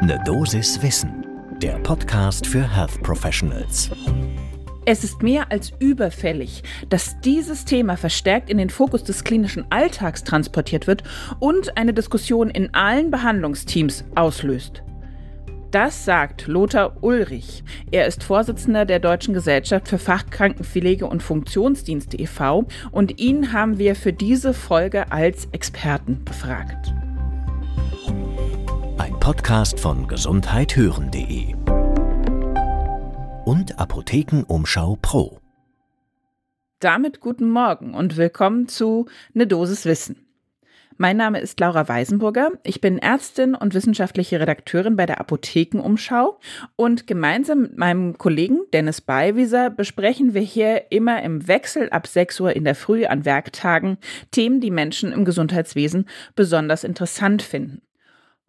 Ne Dosis Wissen, der Podcast für Health Professionals. Es ist mehr als überfällig, dass dieses Thema verstärkt in den Fokus des klinischen Alltags transportiert wird und eine Diskussion in allen Behandlungsteams auslöst. Das sagt Lothar Ulrich. Er ist Vorsitzender der Deutschen Gesellschaft für Fachkrankenpflege und Funktionsdienste e.V. und ihn haben wir für diese Folge als Experten befragt. Podcast von gesundheithören.de und Apothekenumschau Pro. Damit guten Morgen und willkommen zu Ne Dosis Wissen. Mein Name ist Laura Weisenburger. Ich bin Ärztin und wissenschaftliche Redakteurin bei der Apothekenumschau. Und gemeinsam mit meinem Kollegen Dennis Beiwieser besprechen wir hier immer im Wechsel ab 6 Uhr in der Früh an Werktagen Themen, die Menschen im Gesundheitswesen besonders interessant finden.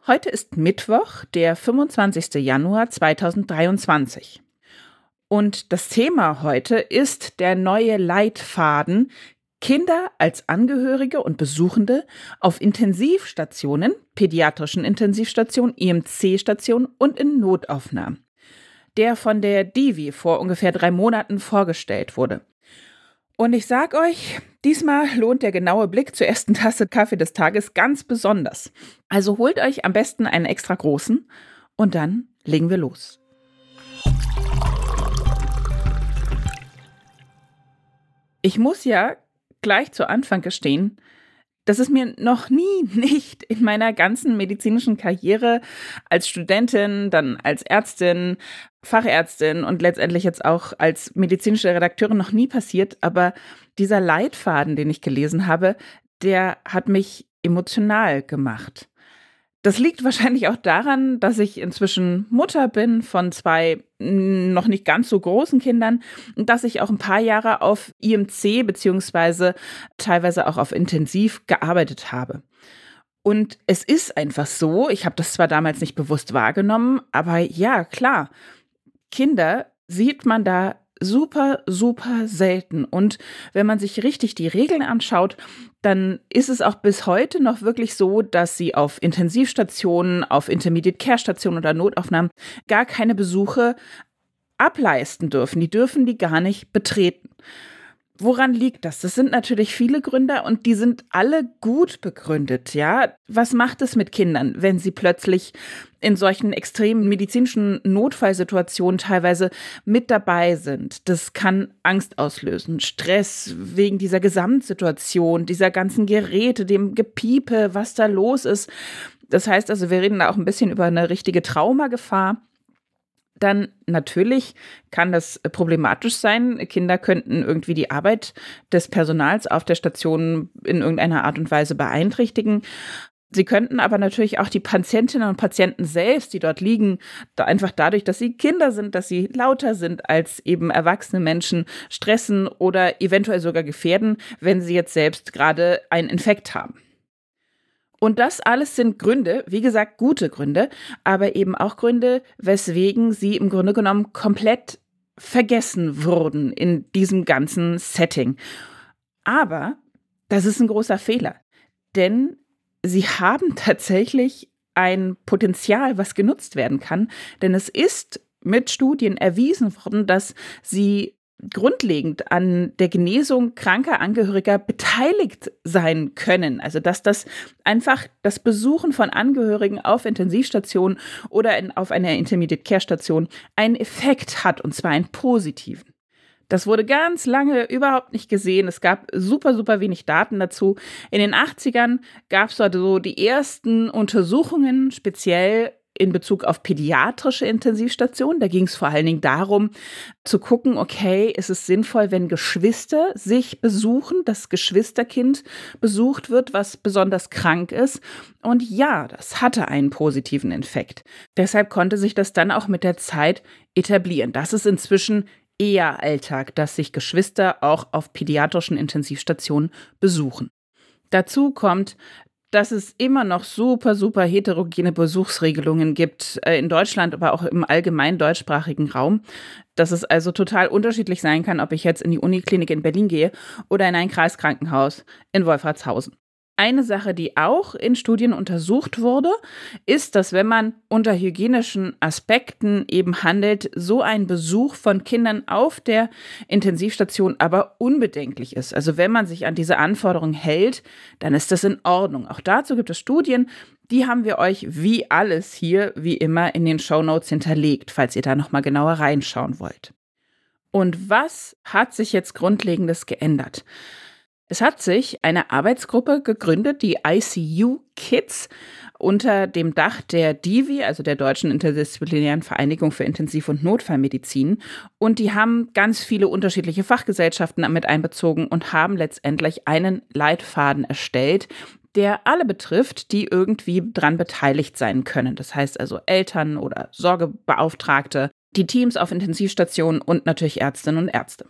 Heute ist Mittwoch, der 25. Januar 2023. Und das Thema heute ist der neue Leitfaden Kinder als Angehörige und Besuchende auf Intensivstationen, pädiatrischen Intensivstationen, IMC-Stationen und in Notaufnahmen, der von der Divi vor ungefähr drei Monaten vorgestellt wurde. Und ich sag euch, diesmal lohnt der genaue Blick zur ersten Tasse Kaffee des Tages ganz besonders. Also holt euch am besten einen extra großen und dann legen wir los. Ich muss ja gleich zu Anfang gestehen, dass es mir noch nie nicht in meiner ganzen medizinischen Karriere als Studentin, dann als Ärztin, Fachärztin und letztendlich jetzt auch als medizinische Redakteurin noch nie passiert, aber dieser Leitfaden, den ich gelesen habe, der hat mich emotional gemacht. Das liegt wahrscheinlich auch daran, dass ich inzwischen Mutter bin von zwei noch nicht ganz so großen Kindern und dass ich auch ein paar Jahre auf IMC beziehungsweise teilweise auch auf Intensiv gearbeitet habe. Und es ist einfach so, ich habe das zwar damals nicht bewusst wahrgenommen, aber ja, klar, Kinder sieht man da super, super selten. Und wenn man sich richtig die Regeln anschaut, dann ist es auch bis heute noch wirklich so, dass sie auf Intensivstationen, auf Intermediate Care Stationen oder Notaufnahmen gar keine Besuche ableisten dürfen. Die dürfen die gar nicht betreten. Woran liegt das? Das sind natürlich viele Gründe und die sind alle gut begründet, ja. Was macht es mit Kindern, wenn sie plötzlich in solchen extremen medizinischen Notfallsituationen teilweise mit dabei sind? Das kann Angst auslösen, Stress wegen dieser Gesamtsituation, dieser ganzen Geräte, dem Gepiepe, was da los ist. Das heißt also, wir reden da auch ein bisschen über eine richtige Traumagefahr dann natürlich kann das problematisch sein. Kinder könnten irgendwie die Arbeit des Personals auf der Station in irgendeiner Art und Weise beeinträchtigen. Sie könnten aber natürlich auch die Patientinnen und Patienten selbst, die dort liegen, da einfach dadurch, dass sie Kinder sind, dass sie lauter sind als eben erwachsene Menschen, stressen oder eventuell sogar gefährden, wenn sie jetzt selbst gerade einen Infekt haben. Und das alles sind Gründe, wie gesagt, gute Gründe, aber eben auch Gründe, weswegen sie im Grunde genommen komplett vergessen wurden in diesem ganzen Setting. Aber das ist ein großer Fehler, denn sie haben tatsächlich ein Potenzial, was genutzt werden kann, denn es ist mit Studien erwiesen worden, dass sie grundlegend an der Genesung kranker Angehöriger beteiligt sein können. Also dass das einfach das Besuchen von Angehörigen auf Intensivstationen oder in, auf einer Intermediate Care Station einen Effekt hat, und zwar einen positiven. Das wurde ganz lange überhaupt nicht gesehen. Es gab super, super wenig Daten dazu. In den 80ern gab es so die ersten Untersuchungen, speziell in Bezug auf pädiatrische Intensivstationen. Da ging es vor allen Dingen darum, zu gucken, okay, ist es sinnvoll, wenn Geschwister sich besuchen, das Geschwisterkind besucht wird, was besonders krank ist. Und ja, das hatte einen positiven Effekt. Deshalb konnte sich das dann auch mit der Zeit etablieren. Das ist inzwischen eher Alltag, dass sich Geschwister auch auf pädiatrischen Intensivstationen besuchen. Dazu kommt, dass es immer noch super, super heterogene Besuchsregelungen gibt, äh, in Deutschland, aber auch im allgemeinen deutschsprachigen Raum. Dass es also total unterschiedlich sein kann, ob ich jetzt in die Uniklinik in Berlin gehe oder in ein Kreiskrankenhaus in Wolfratshausen. Eine Sache, die auch in Studien untersucht wurde, ist, dass wenn man unter hygienischen Aspekten eben handelt, so ein Besuch von Kindern auf der Intensivstation aber unbedenklich ist. Also wenn man sich an diese Anforderungen hält, dann ist das in Ordnung. Auch dazu gibt es Studien, die haben wir euch wie alles hier, wie immer, in den Show Notes hinterlegt, falls ihr da nochmal genauer reinschauen wollt. Und was hat sich jetzt Grundlegendes geändert? Es hat sich eine Arbeitsgruppe gegründet, die ICU Kids, unter dem Dach der DIVI, also der Deutschen Interdisziplinären Vereinigung für Intensiv- und Notfallmedizin. Und die haben ganz viele unterschiedliche Fachgesellschaften mit einbezogen und haben letztendlich einen Leitfaden erstellt, der alle betrifft, die irgendwie dran beteiligt sein können. Das heißt also Eltern oder Sorgebeauftragte, die Teams auf Intensivstationen und natürlich Ärztinnen und Ärzte.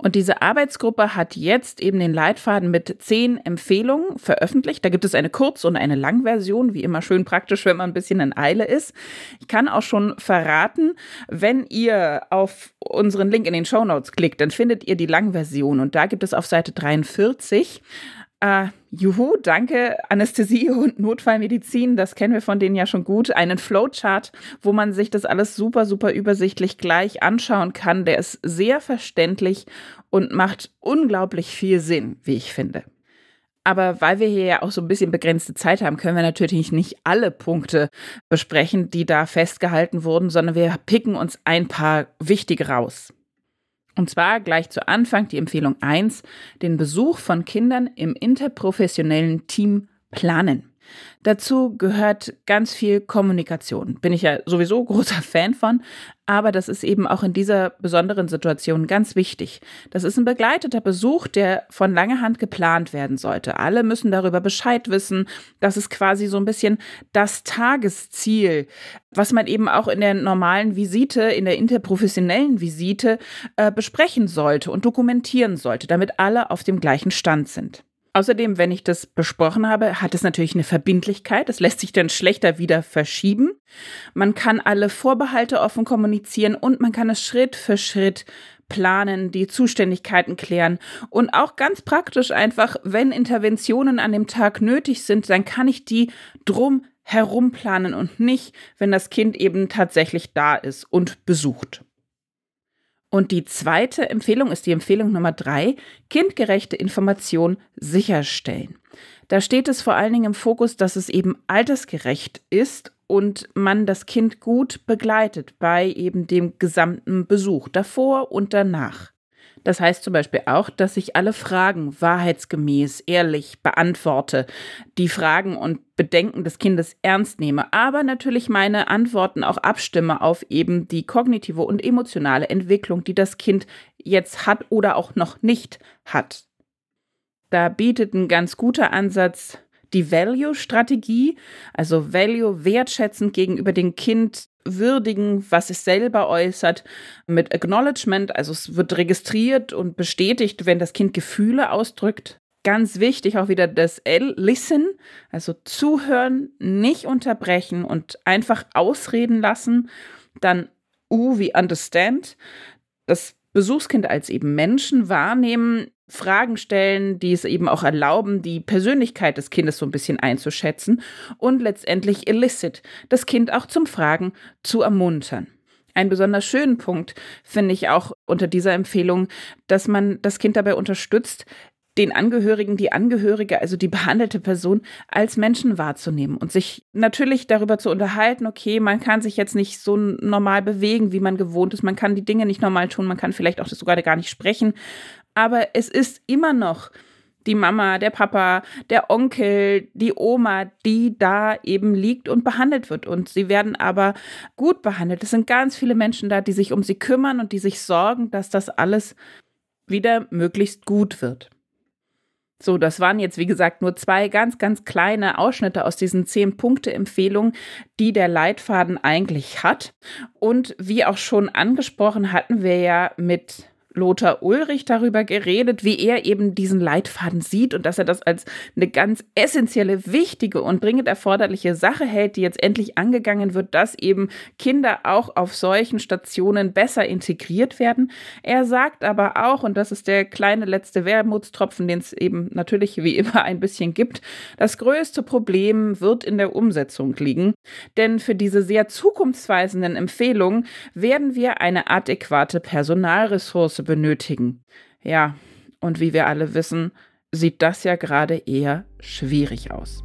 Und diese Arbeitsgruppe hat jetzt eben den Leitfaden mit zehn Empfehlungen veröffentlicht. Da gibt es eine Kurz- und eine Langversion, wie immer schön praktisch, wenn man ein bisschen in Eile ist. Ich kann auch schon verraten, wenn ihr auf unseren Link in den Show Notes klickt, dann findet ihr die Langversion und da gibt es auf Seite 43 äh, juhu, danke, Anästhesie und Notfallmedizin, das kennen wir von denen ja schon gut. Einen Flowchart, wo man sich das alles super, super übersichtlich gleich anschauen kann. Der ist sehr verständlich und macht unglaublich viel Sinn, wie ich finde. Aber weil wir hier ja auch so ein bisschen begrenzte Zeit haben, können wir natürlich nicht alle Punkte besprechen, die da festgehalten wurden, sondern wir picken uns ein paar wichtige raus. Und zwar gleich zu Anfang die Empfehlung 1, den Besuch von Kindern im interprofessionellen Team planen. Dazu gehört ganz viel Kommunikation. Bin ich ja sowieso großer Fan von, aber das ist eben auch in dieser besonderen Situation ganz wichtig. Das ist ein begleiteter Besuch, der von langer Hand geplant werden sollte. Alle müssen darüber Bescheid wissen. Das ist quasi so ein bisschen das Tagesziel, was man eben auch in der normalen Visite, in der interprofessionellen Visite äh, besprechen sollte und dokumentieren sollte, damit alle auf dem gleichen Stand sind. Außerdem, wenn ich das besprochen habe, hat es natürlich eine Verbindlichkeit. Es lässt sich dann schlechter wieder verschieben. Man kann alle Vorbehalte offen kommunizieren und man kann es Schritt für Schritt planen, die Zuständigkeiten klären und auch ganz praktisch einfach, wenn Interventionen an dem Tag nötig sind, dann kann ich die drum herum planen und nicht, wenn das Kind eben tatsächlich da ist und besucht. Und die zweite Empfehlung ist die Empfehlung Nummer drei, kindgerechte Information sicherstellen. Da steht es vor allen Dingen im Fokus, dass es eben altersgerecht ist und man das Kind gut begleitet bei eben dem gesamten Besuch, davor und danach. Das heißt zum Beispiel auch, dass ich alle Fragen wahrheitsgemäß, ehrlich beantworte, die Fragen und Bedenken des Kindes ernst nehme, aber natürlich meine Antworten auch abstimme auf eben die kognitive und emotionale Entwicklung, die das Kind jetzt hat oder auch noch nicht hat. Da bietet ein ganz guter Ansatz die Value-Strategie, also Value wertschätzend gegenüber dem Kind würdigen, was es selber äußert, mit Acknowledgement, also es wird registriert und bestätigt, wenn das Kind Gefühle ausdrückt. Ganz wichtig auch wieder das L, listen, also zuhören, nicht unterbrechen und einfach ausreden lassen. Dann U wie understand, das Besuchskind als eben Menschen wahrnehmen, Fragen stellen, die es eben auch erlauben, die Persönlichkeit des Kindes so ein bisschen einzuschätzen und letztendlich illicit, das Kind auch zum Fragen zu ermuntern. Ein besonders schönen Punkt finde ich auch unter dieser Empfehlung, dass man das Kind dabei unterstützt, den Angehörigen, die Angehörige, also die behandelte Person als Menschen wahrzunehmen und sich natürlich darüber zu unterhalten, okay, man kann sich jetzt nicht so normal bewegen, wie man gewohnt ist, man kann die Dinge nicht normal tun, man kann vielleicht auch sogar gar nicht sprechen, aber es ist immer noch die Mama, der Papa, der Onkel, die Oma, die da eben liegt und behandelt wird. Und sie werden aber gut behandelt. Es sind ganz viele Menschen da, die sich um sie kümmern und die sich sorgen, dass das alles wieder möglichst gut wird. So, das waren jetzt, wie gesagt, nur zwei ganz, ganz kleine Ausschnitte aus diesen zehn Punkte-Empfehlungen, die der Leitfaden eigentlich hat. Und wie auch schon angesprochen, hatten wir ja mit Lothar Ulrich darüber geredet, wie er eben diesen Leitfaden sieht und dass er das als eine ganz essentielle, wichtige und dringend erforderliche Sache hält, die jetzt endlich angegangen wird, dass eben Kinder auch auf solchen Stationen besser integriert werden. Er sagt aber auch, und das ist der kleine letzte Wermutstropfen, den es eben natürlich wie immer ein bisschen gibt, das größte Problem wird in der Umsetzung liegen. Denn für diese sehr zukunftsweisenden Empfehlungen werden wir eine adäquate Personalressource benötigen. Ja, und wie wir alle wissen, sieht das ja gerade eher schwierig aus.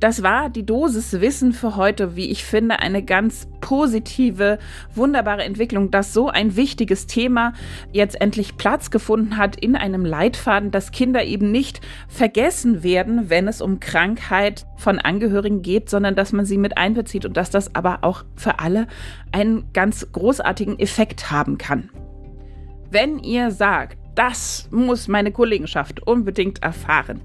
Das war die Dosis Wissen für heute, wie ich finde, eine ganz positive, wunderbare Entwicklung, dass so ein wichtiges Thema jetzt endlich Platz gefunden hat in einem Leitfaden, dass Kinder eben nicht vergessen werden, wenn es um Krankheit von Angehörigen geht, sondern dass man sie mit einbezieht und dass das aber auch für alle einen ganz großartigen Effekt haben kann. Wenn ihr sagt, das muss meine Kollegenschaft unbedingt erfahren.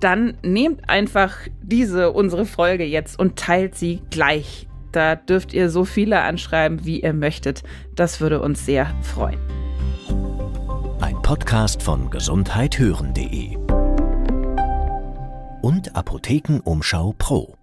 Dann nehmt einfach diese, unsere Folge jetzt und teilt sie gleich. Da dürft ihr so viele anschreiben, wie ihr möchtet. Das würde uns sehr freuen. Ein Podcast von gesundheithören.de und Apothekenumschau Pro.